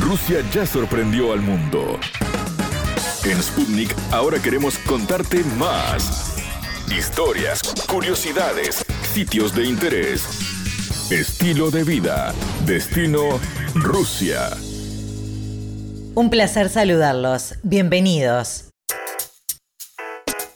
Rusia ya sorprendió al mundo. En Sputnik ahora queremos contarte más. Historias, curiosidades, sitios de interés, estilo de vida, destino Rusia. Un placer saludarlos. Bienvenidos.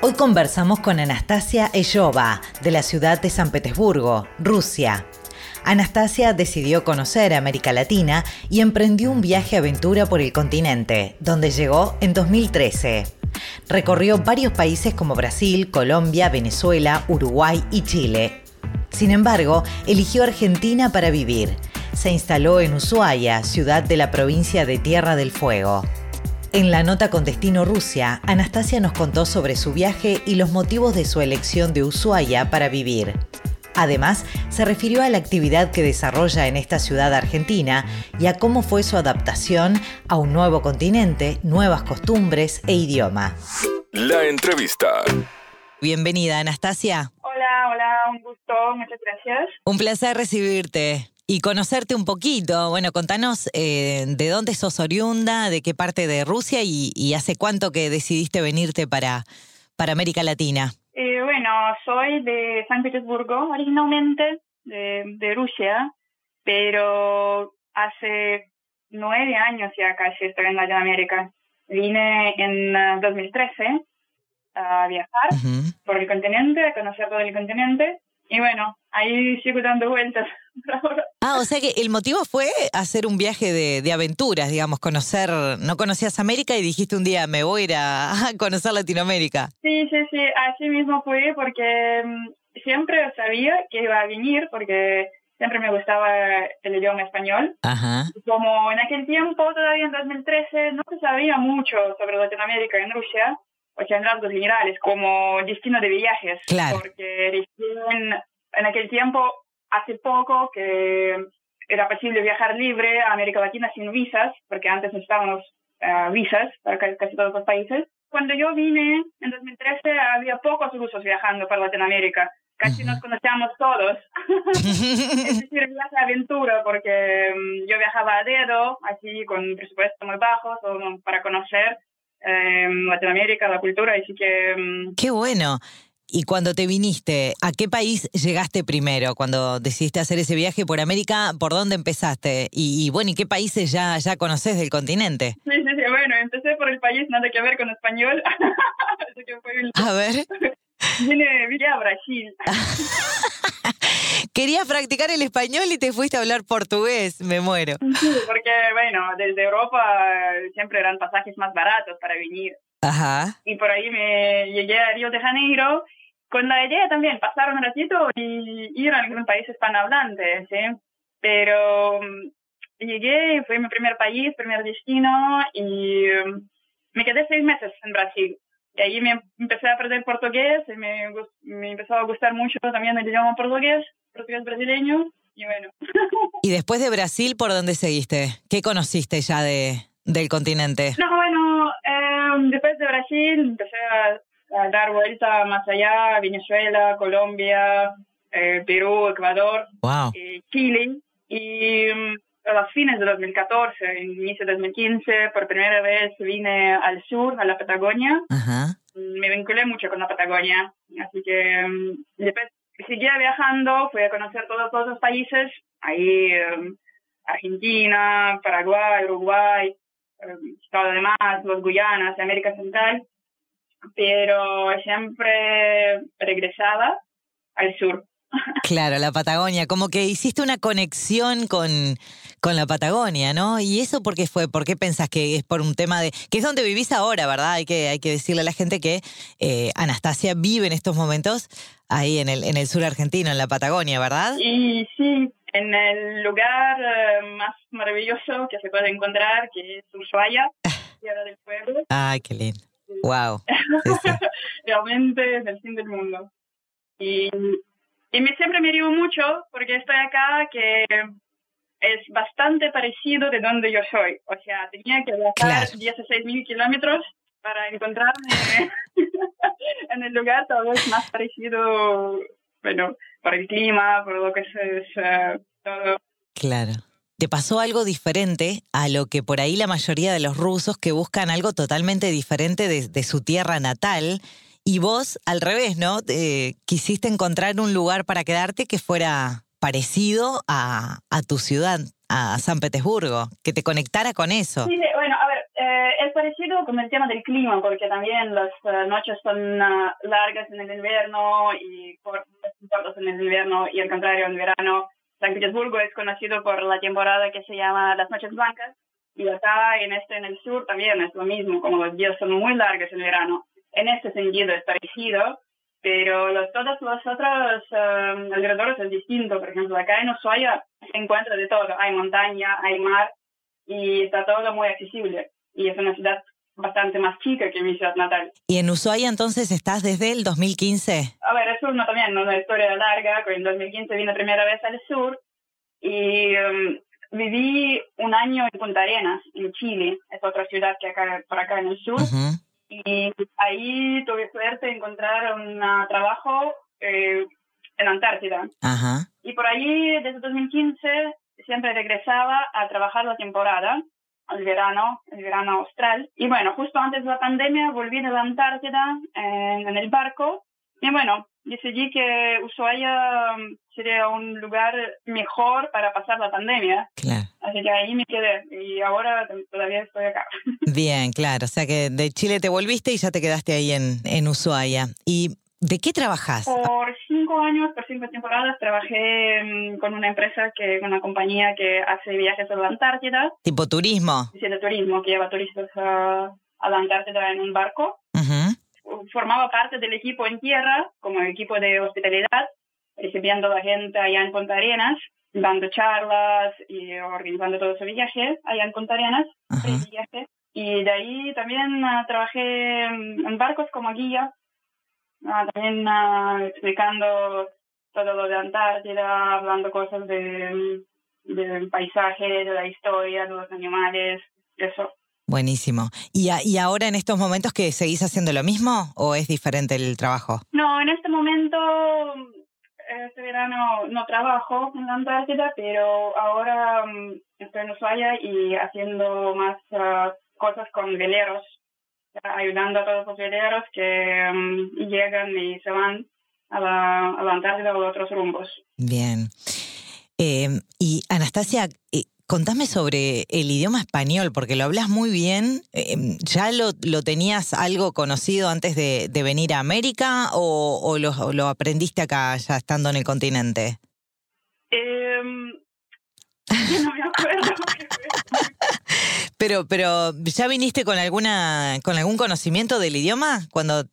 Hoy conversamos con Anastasia Ellova, de la ciudad de San Petersburgo, Rusia. Anastasia decidió conocer América Latina y emprendió un viaje aventura por el continente, donde llegó en 2013. Recorrió varios países como Brasil, Colombia, Venezuela, Uruguay y Chile. Sin embargo, eligió Argentina para vivir. Se instaló en Ushuaia, ciudad de la provincia de Tierra del Fuego. En la nota con destino Rusia, Anastasia nos contó sobre su viaje y los motivos de su elección de Ushuaia para vivir. Además, se refirió a la actividad que desarrolla en esta ciudad argentina y a cómo fue su adaptación a un nuevo continente, nuevas costumbres e idioma. La entrevista. Bienvenida, Anastasia. Hola, hola, un gusto, muchas gracias. Un placer recibirte y conocerte un poquito. Bueno, contanos eh, de dónde sos oriunda, de qué parte de Rusia y, hace cuánto que decidiste venirte para, para América Latina. Eh, bueno, soy de San Petersburgo originalmente, de, Rusia, pero hace nueve años ya casi estoy en Latinoamérica. Vine en 2013 uh, a viajar por el continente, a conocer todo el continente y bueno, ahí sigo dando vueltas. Ah, o sea que el motivo fue hacer un viaje de, aventuras, digamos, conocer, no conocías América y dijiste un día, me voy a ir a, conocer Latinoamérica. Sí, sí, sí, así mismo fue porque mm, siempre sabía que iba a venir porque siempre me gustaba el idioma español. Ajá. Como en aquel tiempo, todavía en 2013, no se sabía mucho sobre Latinoamérica en Rusia, o sea, en rasgos generales, como destino de viajes. Claro. Porque en aquel tiempo hace poco que era posible viajar libre a América Latina sin visas, porque antes necesitábamos uh, visas para casi todos los países. Cuando yo vine en 2013 había pocos rusos viajando por Latinoamérica. Casi nos conocíamos todos. es decir, viaje aventura, porque um, yo viajaba a dedo, así con presupuestos muy bajos, para conocer eh, Latinoamérica, la cultura, así que... Um, ¡Qué bueno! Y cuando te viniste, ¿a qué país llegaste primero? Cuando decidiste hacer ese viaje por América, ¿por dónde empezaste? Y, bueno, ¿y qué países ya, ya conoces del continente? Sí, sí, sí. Bueno, empecé por el país, nada que ver con español. A ver. Vine, vine a Brasil. Querías practicar el español y te fuiste a hablar portugués, me muero. Sí, porque bueno, desde Europa siempre eran pasajes más baratos para venir. Ajá. Y por ahí me llegué a Río de Janeiro con la idea también pasar un ratito y ir a algún país hispanohablante, ¿sí? Pero mm, llegué, fue mi primer país, primer destino y mm, me quedé seis meses en Brasil. Y ahí me empecé a aprender portugués y me, me empezó a gustar mucho también el idioma portugués, portugués brasileño y bueno. ¿Y después de Brasil por dónde seguiste? ¿Qué conociste ya de, del continente? No, bueno, eh, después de Brasil empecé a a dar vuelta más allá, Venezuela, Colombia, eh, Perú, Ecuador, eh, Chile. Y mm, a los fines de 2014, en inicio de 2015, por primera vez vine al sur, a la Patagonia. Mm, me vinculé mucho con la Patagonia, así que mm, después seguía viajando, fui a conocer todos, todos los países, ahí Argentina, Paraguay, Uruguay, todo lo demás, los Guyanas, América Central pero siempre regresaba al sur. Claro, la Patagonia, como que hiciste una conexión con, con la Patagonia, ¿no? ¿Y eso por qué fue? ¿Por qué pensás que es por un tema de... que es donde vivís ahora, ¿verdad? Hay que, hay que decirle a la gente que eh, Anastasia vive en estos momentos ahí en el, en el sur argentino, en la Patagonia, ¿verdad? Y sí, en el lugar eh, más maravilloso que se puede encontrar, que es Ushuaia, Tierra del Pueblo. Ay, qué lindo. Wow. Realmente es el fin del mundo. Y, y me, siempre me río mucho porque estoy acá que es bastante parecido de donde yo soy. O sea, tenía que viajar 16 mil kilómetros para encontrarme en el lugar tal vez más parecido, bueno, por el clima, por lo que es, uh, todo. Claro. te pasó algo diferente a lo que por ahí la mayoría de los rusos que buscan algo totalmente diferente de, su tierra natal. Y vos, al revés, ¿no? quisiste encontrar un lugar para quedarte que fuera parecido a, a tu ciudad, a San Petersburgo, que te conectara con eso. Sí, bueno, a ver, eh, es parecido con el tema del clima, porque también las eh, noches son ah, largas en el invierno y cortas en el invierno y al contrario en verano. San Petersburgo es conocido por la temporada que se llama las noches blancas y acá en este en el sur también es lo mismo, como los días son muy largos en verano. En este sentido es parecido, pero los, todos los otros um, alrededores es distinto. Por ejemplo, acá en Ushuaia se encuentra de todo. Hay montaña, hay mar y está todo muy accesible. Y es una ciudad bastante más chica que mi ciudad natal. ¿Y en Ushuaia entonces estás desde el 2015? A ver, es una también, una historia larga. En 2015 vine primera vez al sur y um, viví un año en Punta Arenas, en Chile. Es otra ciudad que acá, por acá en el sur. Y ahí tuve suerte de encontrar un trabajo eh, en Antártida. Y por ahí, desde 2015, siempre regresaba a trabajar la temporada, el verano, el verano austral. Y bueno, justo antes de la pandemia volví de la Antártida en, el barco. Y bueno, decidí que Ushuaia um, sería un lugar mejor para pasar la pandemia. Claro. Así que ahí me quedé y ahora todavía estoy acá. Bien, claro. O sea que de Chile te volviste y ya te quedaste ahí en, en Ushuaia. ¿Y de qué trabajas? Por cinco años, por cinco temporadas, trabajé mm, con una empresa, que una compañía que hace viajes a la Antártida. ¿Tipo turismo? Sí, de turismo, que lleva turistas a, la Antártida en un barco. Formaba parte del equipo en tierra, como equipo de hospitalidad, recibiendo a la gente allá en Punta Arenas dando charlas y organizando todo ese viaje allá en Punta Arenas, Y de ahí también ah, trabajé en barcos como guía, ah, también ah, explicando todo lo de Antártida, hablando cosas de, del paisaje, de la historia, de los animales, eso. Buenísimo. ¿Y, ¿Y ahora en estos momentos que seguís haciendo lo mismo o es diferente el trabajo? No, en este momento este verano no trabajo en la Antártida, pero ahora mm, estoy en Ushuaia y haciendo más ah, cosas con veleros, ayudando a todos los veleros que mm, llegan y se van a la, a la Antártida o a otros rumbos. Bien. Eh, y Anastasia, eh, Contame sobre el idioma español, porque lo hablas muy bien. Em, ¿Ya lo, lo, tenías algo conocido antes de, venir a América o, lo, aprendiste acá ya estando en el continente? No me acuerdo. pero, pero, ¿ya viniste con alguna, con algún conocimiento del idioma cuando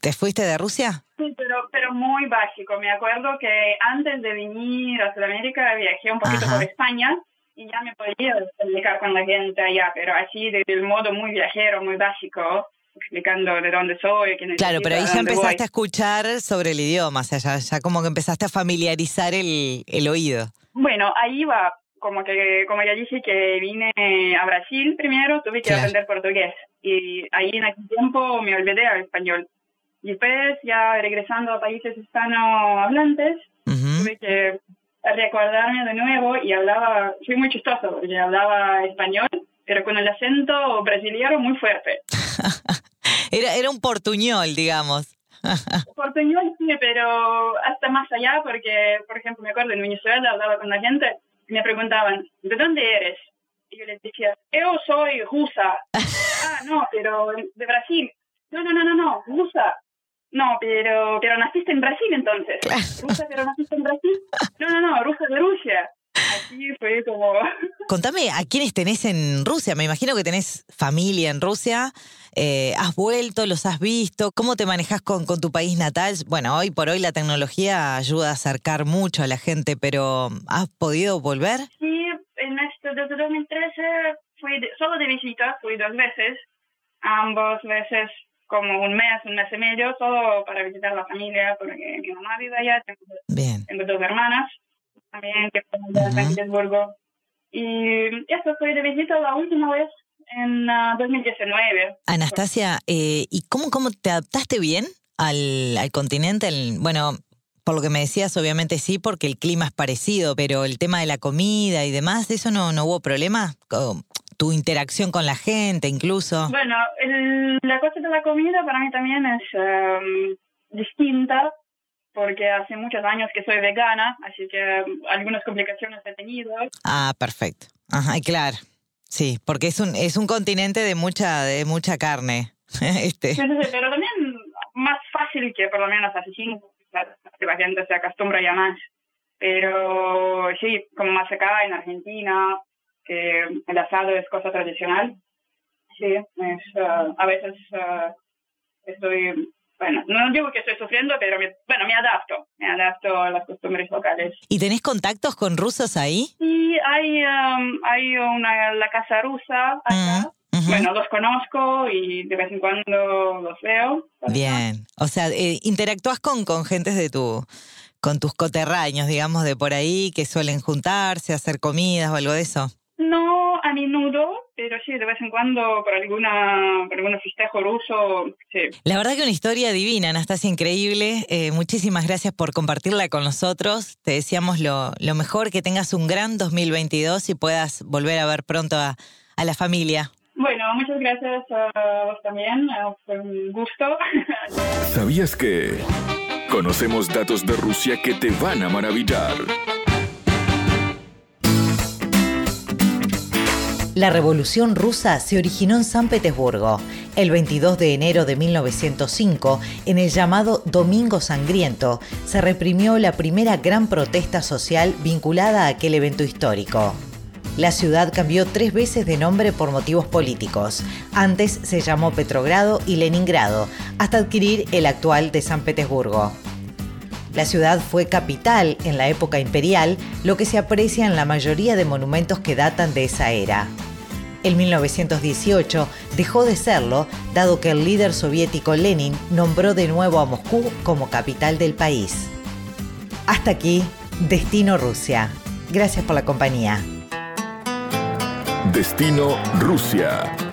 te fuiste de Rusia? Sí, pero, pero muy básico. Me acuerdo que antes de venir a Sudamérica viajé un poquito por España y ya me podía explicar con la gente allá, pero así del modo muy viajero, muy básico, explicando de dónde soy, quién Claro, pero ahí ya empezaste a escuchar sobre el idioma, o sea, ya, como que empezaste a familiarizar el, el oído. Bueno, ahí va, como que como ya dije que vine a Brasil primero, tuve que aprender portugués y ahí en aquel tiempo me olvidé al español. Y después ya regresando a países hispanohablantes, tuve que recordarme de nuevo y hablaba, fui muy chistoso porque hablaba español, pero con el acento brasileño muy fuerte. era, era un portuñol, digamos. portuñol sí, pero hasta más allá porque, por ejemplo, me acuerdo en Venezuela hablaba con la gente me preguntaban, ¿de dónde eres? Y yo les decía, yo soy rusa. ah, no, pero de Brasil. No, no, no, no, no, rusa. No, pero, pero naciste en Brasil entonces. ¿Rusa, pero naciste en Brasil? No, no, no, rusa de Rusia. Así fue como... Contame, ¿a quiénes tenés en Rusia? Me imagino que tenés familia en Rusia. Eh, ¿Has vuelto? ¿Los has visto? ¿Cómo te manejas con, con tu país natal? Bueno, hoy por hoy la tecnología ayuda a acercar mucho a la gente, pero ¿has podido volver? Sí, en este, desde 2013 fui solo de visita, fui dos veces. Ambos veces como un mes, un mes y medio, todo para visitar a la familia, porque mi mamá vive allá, tengo, dos hermanas también que están en San Petersburgo. Y eso fue de visita la última vez en 2019. Ah, Anastasia, eh, ¿y cómo, cómo te adaptaste bien al, al continente? bueno, por lo que me decías, obviamente sí, porque el clima es parecido, pero el tema de la comida y demás, ¿eso no, no hubo problema? ¿Tu interacción con la gente incluso? Bueno, la cosa de la comida para mí también es em, distinta, porque hace muchos años que soy vegana, así que algunas complicaciones he tenido. Ah, perfecto. Ajá, claro. Sí, porque es un, es un continente de mucha, de mucha carne. este. pero también más fácil que por lo menos hace cinco, que la gente se acostumbra ya más. Pero sí, como más acá en Argentina, que el asado es cosa tradicional. Sí, es, uh, a veces uh, estoy bueno, no digo que estoy sufriendo, pero me, bueno, me adapto, me adapto a las costumbres locales. ¿Y tenés contactos con rusos ahí? Sí, hay, um, hay una, la casa rusa acá. Mm, bueno, los conozco y de vez en cuando los veo. Bien, o sea, eh, interactúas con, con gentes de tu, con tus coterráneos, digamos, de por ahí, que suelen juntarse, hacer comidas o algo de eso. No a menudo, pero sí, de vez en cuando por alguna por algún festejo ruso, sí. La verdad que una historia divina, Anastasia, increíble. Eh, muchísimas gracias por compartirla con nosotros. Te deseamos lo, lo mejor, que tengas un gran 2022 y puedas volver a ver pronto a, a la familia. Bueno, muchas gracias a vos también. Fue un gusto. ¿Sabías que conocemos datos de Rusia que te van a maravillar? La Revolución Rusa se originó en San Petersburgo el 22 de enero de 1905, en el llamado Domingo Sangriento, se reprimió la primera gran protesta social vinculada a aquel evento histórico. La ciudad cambió tres veces de nombre por motivos políticos. Antes se llamó Petrogrado y Leningrado, hasta adquirir el actual de San Petersburgo. La ciudad fue capital en la época imperial, lo que se aprecia en la mayoría de monumentos que datan de esa era. En 1918 dejó de serlo, dado que el líder soviético Lenin nombró de nuevo a Moscú como capital del país. Hasta aquí, Destino Rusia. Gracias por la compañía. Destino Rusia.